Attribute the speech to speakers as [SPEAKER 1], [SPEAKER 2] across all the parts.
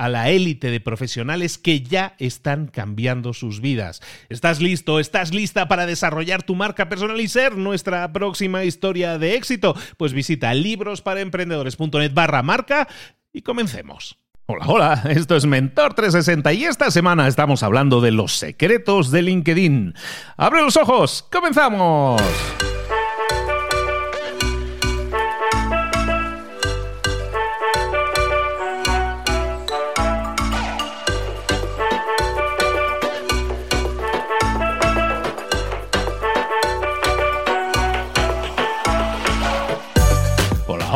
[SPEAKER 1] a la élite de profesionales que ya están cambiando sus vidas. ¿Estás listo? ¿Estás lista para desarrollar tu marca personal y ser nuestra próxima historia de éxito? Pues visita librosparaemprendedores.net barra marca y comencemos. Hola, hola, esto es Mentor 360 y esta semana estamos hablando de los secretos de LinkedIn. ¡Abre los ojos! ¡Comenzamos!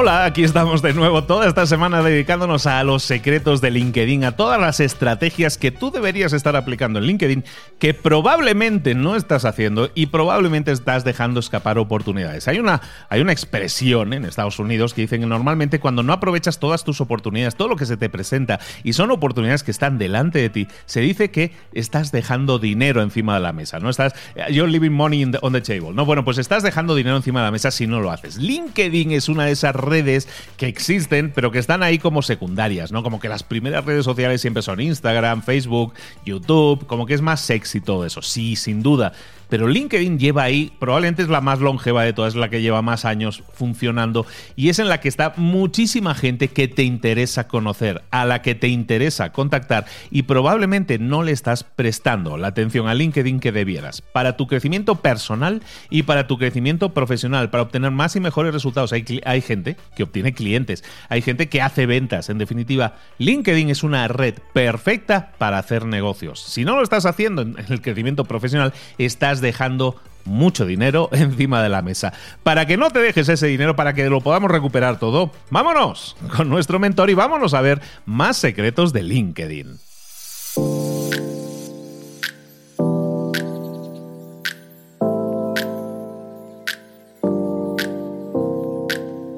[SPEAKER 1] Hola, aquí estamos de nuevo toda esta semana dedicándonos a los secretos de LinkedIn, a todas las estrategias que tú deberías estar aplicando en LinkedIn que probablemente no estás haciendo y probablemente estás dejando escapar oportunidades. Hay una, hay una expresión en Estados Unidos que dicen que normalmente cuando no aprovechas todas tus oportunidades, todo lo que se te presenta y son oportunidades que están delante de ti, se dice que estás dejando dinero encima de la mesa, no estás you're leaving money on the table. No, bueno, pues estás dejando dinero encima de la mesa si no lo haces. LinkedIn es una de esas redes que existen, pero que están ahí como secundarias, ¿no? Como que las primeras redes sociales siempre son Instagram, Facebook, YouTube, como que es más sexy todo eso. Sí, sin duda pero LinkedIn lleva ahí, probablemente es la más longeva de todas, es la que lleva más años funcionando y es en la que está muchísima gente que te interesa conocer, a la que te interesa contactar y probablemente no le estás prestando la atención a LinkedIn que debieras para tu crecimiento personal y para tu crecimiento profesional, para obtener más y mejores resultados. Hay, hay gente que obtiene clientes, hay gente que hace ventas, en definitiva, LinkedIn es una red perfecta para hacer negocios. Si no lo estás haciendo en el crecimiento profesional, estás dejando mucho dinero encima de la mesa. Para que no te dejes ese dinero, para que lo podamos recuperar todo, vámonos con nuestro mentor y vámonos a ver más secretos de LinkedIn.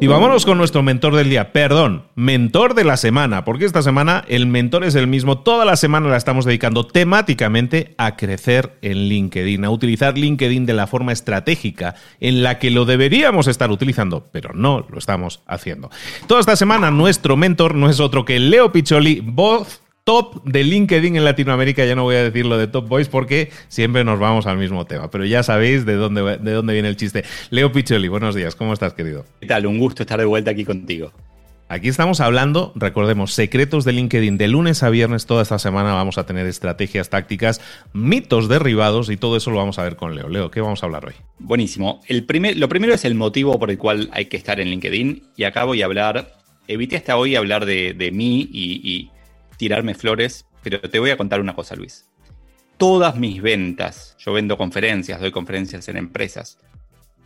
[SPEAKER 1] Y vámonos con nuestro mentor del día, perdón, mentor de la semana, porque esta semana el mentor es el mismo, toda la semana la estamos dedicando temáticamente a crecer en LinkedIn, a utilizar LinkedIn de la forma estratégica en la que lo deberíamos estar utilizando, pero no lo estamos haciendo. Toda esta semana nuestro mentor no es otro que Leo Picholi, voz top de LinkedIn en Latinoamérica. Ya no voy a decir lo de Top Boys porque siempre nos vamos al mismo tema, pero ya sabéis de dónde, de dónde viene el chiste. Leo Picholi, buenos días, ¿cómo estás, querido?
[SPEAKER 2] ¿Qué tal? Un gusto estar de vuelta aquí contigo.
[SPEAKER 1] Aquí estamos hablando, recordemos, secretos de LinkedIn. De lunes a viernes toda esta semana vamos a tener estrategias, tácticas, mitos derribados y todo eso lo vamos a ver con Leo. Leo, ¿qué vamos a hablar hoy?
[SPEAKER 2] Buenísimo. El primer, lo primero es el motivo por el cual hay que estar en LinkedIn y acá voy a hablar, evité hasta hoy hablar de, mí y tirarme flores, pero te voy a contar una cosa, Luis. Todas mis ventas, yo vendo conferencias, doy conferencias en empresas,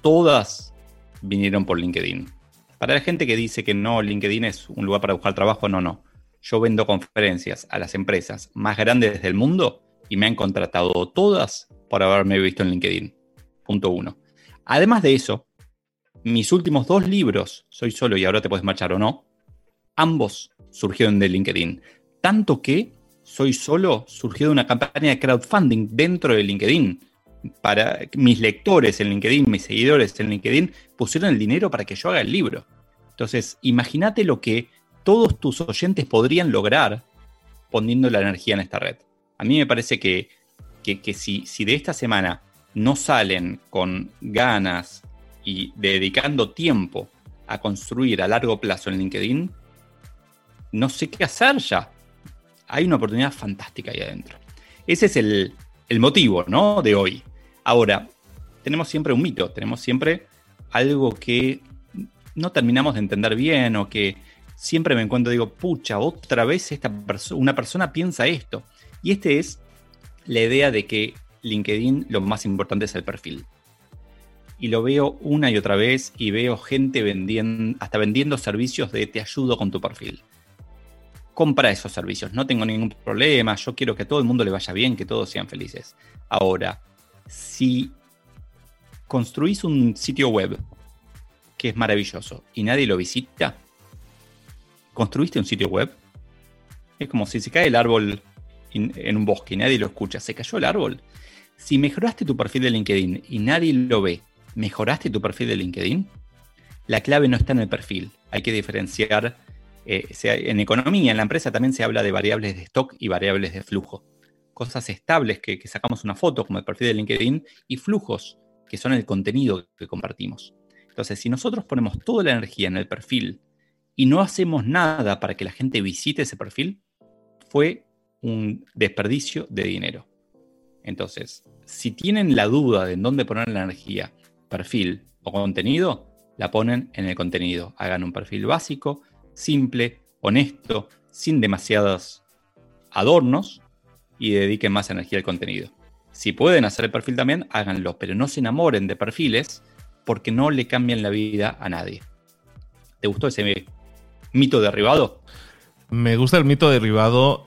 [SPEAKER 2] todas vinieron por LinkedIn. Para la gente que dice que no, LinkedIn es un lugar para buscar trabajo, no, no. Yo vendo conferencias a las empresas más grandes del mundo y me han contratado todas por haberme visto en LinkedIn. Punto uno. Además de eso, mis últimos dos libros, Soy solo y ahora te puedes marchar o no, ambos surgieron de LinkedIn. Tanto que Soy solo surgió de una campaña de crowdfunding dentro de LinkedIn. Para mis lectores en LinkedIn, mis seguidores en LinkedIn, pusieron el dinero para que yo haga el libro. Entonces, imagínate lo que todos tus oyentes podrían lograr poniendo la energía en esta red. A mí me parece que, si, si de esta semana no salen con ganas y dedicando tiempo a construir a largo plazo en LinkedIn, no sé qué hacer ya. Hay una oportunidad fantástica ahí adentro. Ese es el, el motivo ¿no? de hoy. Ahora, tenemos siempre un mito, tenemos siempre algo que no terminamos de entender bien o que siempre me encuentro digo, pucha, otra vez esta una persona piensa esto. Y este es la idea de que LinkedIn lo más importante es el perfil. Y lo veo una y otra vez y veo gente vendiendo, hasta vendiendo servicios de te ayudo con tu perfil. Compra esos servicios, no tengo ningún problema, yo quiero que a todo el mundo le vaya bien, que todos sean felices. Ahora, si construís un sitio web que es maravilloso y nadie lo visita, construiste un sitio web. Es como si se cae el árbol en un bosque y nadie lo escucha. Se cayó el árbol. Si mejoraste tu perfil de LinkedIn y nadie lo ve, ¿mejoraste tu perfil de LinkedIn? La clave no está en el perfil. Hay que diferenciar. Eh, en economía, en la empresa también se habla de variables de stock y variables de flujo. Cosas estables que, que sacamos una foto, como el perfil de LinkedIn, y flujos, que son el contenido que compartimos. Entonces, si nosotros ponemos toda la energía en el perfil y no hacemos nada para que la gente visite ese perfil, fue un desperdicio de dinero. Entonces, si tienen la duda de en dónde poner la energía, perfil o contenido, la ponen en el contenido. Hagan un perfil básico, simple, honesto, sin demasiados adornos y dediquen más energía al contenido. Si pueden hacer el perfil también, háganlo, pero no se enamoren de perfiles porque no le cambian la vida a nadie. ¿Te gustó ese mito derribado?
[SPEAKER 1] Me gusta el mito derribado.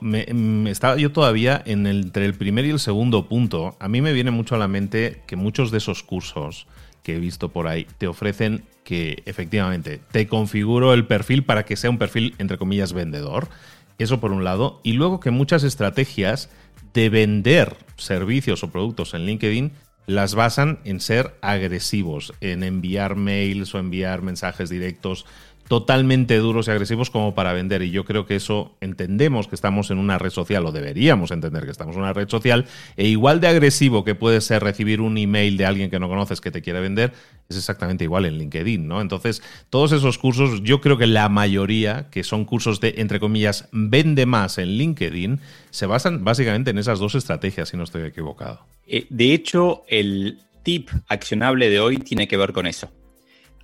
[SPEAKER 1] Estaba yo todavía en el, entre el primer y el segundo punto. A mí me viene mucho a la mente que muchos de esos cursos que he visto por ahí te ofrecen que efectivamente te configuro el perfil para que sea un perfil entre comillas vendedor. Eso por un lado. Y luego que muchas estrategias de vender servicios o productos en LinkedIn las basan en ser agresivos, en enviar mails o enviar mensajes directos totalmente duros y agresivos como para vender. Y yo creo que eso entendemos que estamos en una red social, o deberíamos entender que estamos en una red social, e igual de agresivo que puede ser recibir un email de alguien que no conoces que te quiere vender, es exactamente igual en LinkedIn, ¿no? Entonces, todos esos cursos, yo creo que la mayoría, que son cursos de, entre comillas, vende más en LinkedIn, se basan básicamente en esas dos estrategias, si no estoy equivocado.
[SPEAKER 2] Eh, de hecho, el tip accionable de hoy tiene que ver con eso.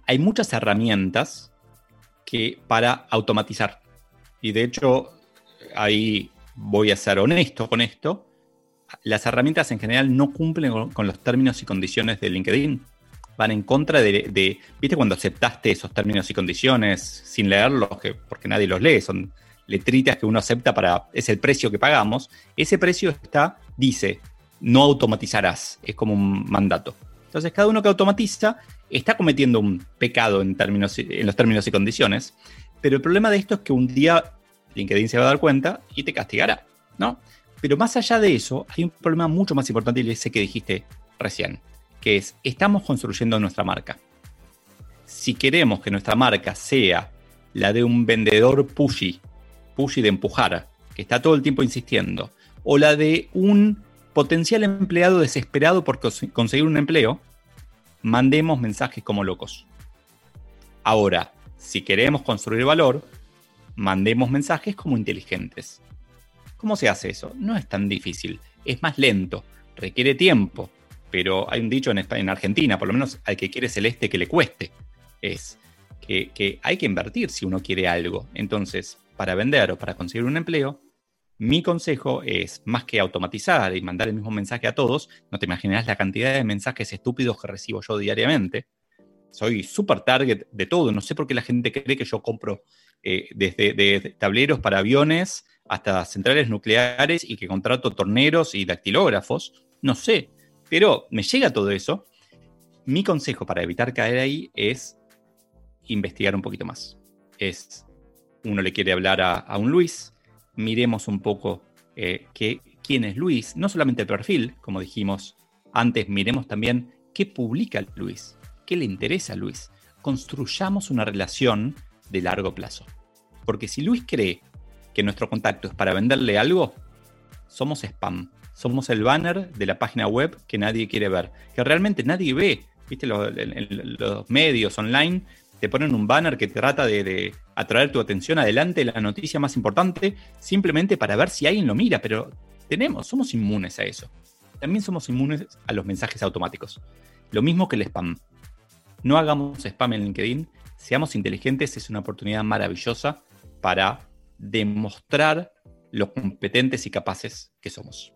[SPEAKER 2] Hay muchas herramientas que para automatizar. Y de hecho, ahí voy a ser honesto con esto. Las herramientas en general no cumplen con, los términos y condiciones de LinkedIn. Van en contra de, ¿viste cuando aceptaste esos términos y condiciones sin leerlos, que, porque nadie los lee? Son letritas que uno acepta para, es el precio que pagamos. Ese precio está, dice, no automatizarás, es como un mandato. Entonces, cada uno que automatiza está cometiendo un pecado en, términos, en los términos y condiciones, pero el problema de esto es que un día LinkedIn se va a dar cuenta y te castigará, ¿no? Pero más allá de eso, hay un problema mucho más importante y ese que dijiste recién, que es, estamos construyendo nuestra marca. Si queremos que nuestra marca sea la de un vendedor pushy, pushy de empujar, que está todo el tiempo insistiendo, o la de un potencial empleado desesperado por conseguir un empleo, mandemos mensajes como locos. Ahora, si queremos construir valor, mandemos mensajes como inteligentes. ¿Cómo se hace eso? No es tan difícil, es más lento, requiere tiempo, pero hay un dicho en, en Argentina, por lo menos al que quiere celeste que le cueste, es que, que hay que invertir si uno quiere algo. Entonces, para vender o para conseguir un empleo, mi consejo es, más que automatizar y mandar el mismo mensaje a todos, no te imaginarás la cantidad de mensajes estúpidos que recibo yo diariamente. Soy súper target de todo. No sé por qué la gente cree que yo compro eh, desde tableros para aviones hasta centrales nucleares y que contrato torneros y dactilógrafos. No sé, pero me llega todo eso. Mi consejo para evitar caer ahí es investigar un poquito más. Es, uno le quiere hablar a, un Luis, miremos un poco eh, quién es Luis, no solamente el perfil, como dijimos antes, miremos también qué publica Luis, qué le interesa a Luis. Construyamos una relación de largo plazo. Porque si Luis cree que nuestro contacto es para venderle algo, somos spam. Somos el banner de la página web que nadie quiere ver, que realmente nadie ve. ¿Viste? Los, los medios online te ponen un banner que trata de, atraer tu atención adelante, la noticia más importante, simplemente para ver si alguien lo mira, pero tenemos, somos inmunes a eso. También somos inmunes a los mensajes automáticos. Lo mismo que el spam. No hagamos spam en LinkedIn, seamos inteligentes, es una oportunidad maravillosa para demostrar lo competentes y capaces que somos.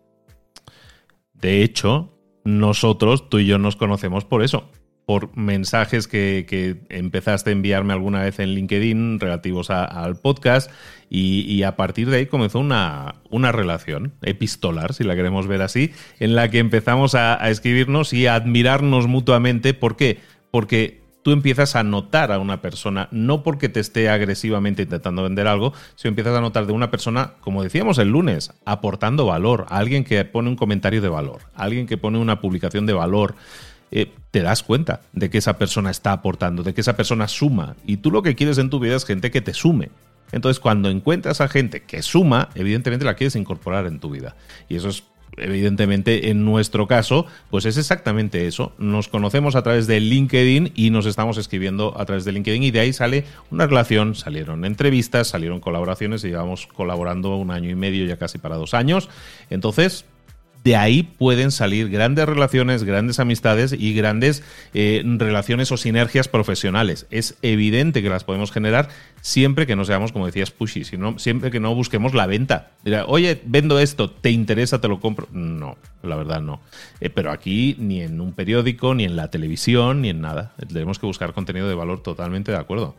[SPEAKER 1] De hecho, nosotros, tú y yo nos conocemos por eso, por mensajes que, empezaste a enviarme alguna vez en LinkedIn relativos al podcast y, a partir de ahí comenzó una, una, relación epistolar, si la queremos ver así, en la que empezamos a, a escribirnos y a admirarnos mutuamente. ¿Por qué? Porque tú empiezas a notar a una persona, no porque te esté agresivamente intentando vender algo, sino empiezas a notar de una persona, como decíamos el lunes, aportando valor, alguien que pone un comentario de valor, alguien que pone una publicación de valor. Eh, te das cuenta de que esa persona está aportando, de que esa persona suma. Y tú lo que quieres en tu vida es gente que te sume. Entonces, cuando encuentras a gente que suma, evidentemente la quieres incorporar en tu vida. Y eso es evidentemente en nuestro caso, pues es exactamente eso. Nos conocemos a través de LinkedIn y nos estamos escribiendo a través de LinkedIn y de ahí sale una relación, salieron entrevistas, salieron colaboraciones y llevamos colaborando un año y medio, ya casi para dos años. Entonces, de ahí pueden salir grandes relaciones, grandes amistades y grandes eh, relaciones o sinergias profesionales. Es evidente que las podemos generar siempre que no seamos, como decías, pushy, sino siempre que no busquemos la venta. oye, vendo esto, ¿te interesa? ¿Te lo compro? No, la verdad no. Eh, pero aquí ni en un periódico, ni en la televisión, ni en nada. Tenemos que buscar contenido de valor totalmente de acuerdo.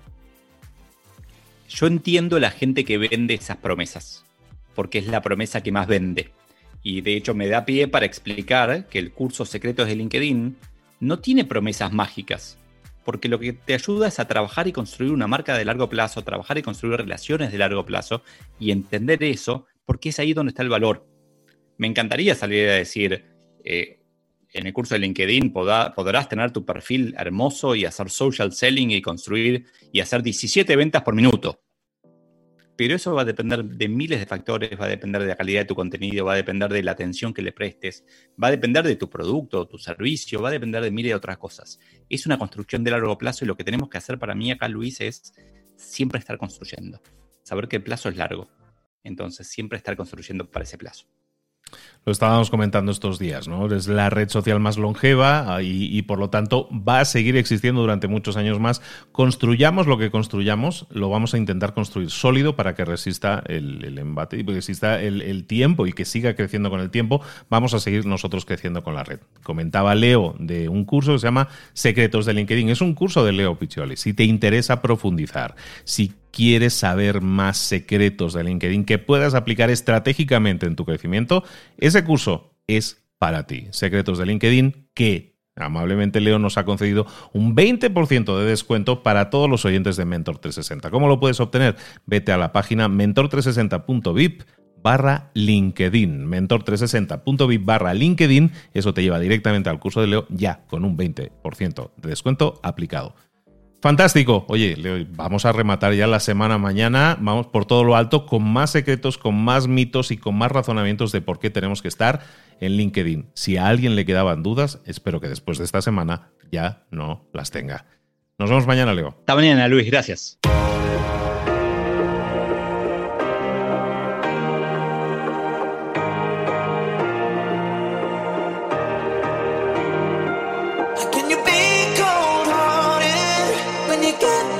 [SPEAKER 2] Yo entiendo la gente que vende esas promesas, porque es la promesa que más vende y de hecho me da pie para explicar que el curso Secretos de LinkedIn no tiene promesas mágicas, porque lo que te ayuda es a trabajar y construir una marca de largo plazo, trabajar y construir relaciones de largo plazo y entender eso, porque es ahí donde está el valor. Me encantaría salir a decir, eh, en el curso de LinkedIn podrás tener tu perfil hermoso y hacer social selling y construir y hacer 17 ventas por minuto pero eso va a depender de miles de factores, va a depender de la calidad de tu contenido, va a depender de la atención que le prestes, va a depender de tu producto, tu servicio, va a depender de miles de otras cosas. Es una construcción de largo plazo y lo que tenemos que hacer para mí acá, Luis, es siempre estar construyendo, saber que el plazo es largo. Entonces, siempre estar construyendo para ese plazo.
[SPEAKER 1] Lo estábamos comentando estos días, ¿no? Es la red social más longeva ah, y, por lo tanto va a seguir existiendo durante muchos años más. Construyamos lo que construyamos, lo vamos a intentar construir sólido para que resista el, embate y que resista el, tiempo y que siga creciendo con el tiempo. Vamos a seguir nosotros creciendo con la red. Comentaba Leo de un curso que se llama Secretos de LinkedIn. Es un curso de Leo Piccioli. Si te interesa profundizar, si quieres saber más secretos de LinkedIn que puedas aplicar estratégicamente en tu crecimiento, ese curso es para ti. Secretos de LinkedIn que amablemente Leo nos ha concedido un 20% de descuento para todos los oyentes de Mentor 360. ¿Cómo lo puedes obtener? Vete a la página mentor360.vip barra LinkedIn, mentor360.vip barra LinkedIn, eso te lleva directamente al curso de Leo ya con un 20% de descuento aplicado. Fantástico. Oye, vamos a rematar ya la semana mañana. Vamos por todo lo alto con más secretos, con más mitos y con más razonamientos de por qué tenemos que estar en LinkedIn. Si a alguien le quedaban dudas, espero que después de esta semana ya no las tenga. Nos vemos mañana, Leo.
[SPEAKER 2] Hasta mañana, Luis. Gracias.
[SPEAKER 1] get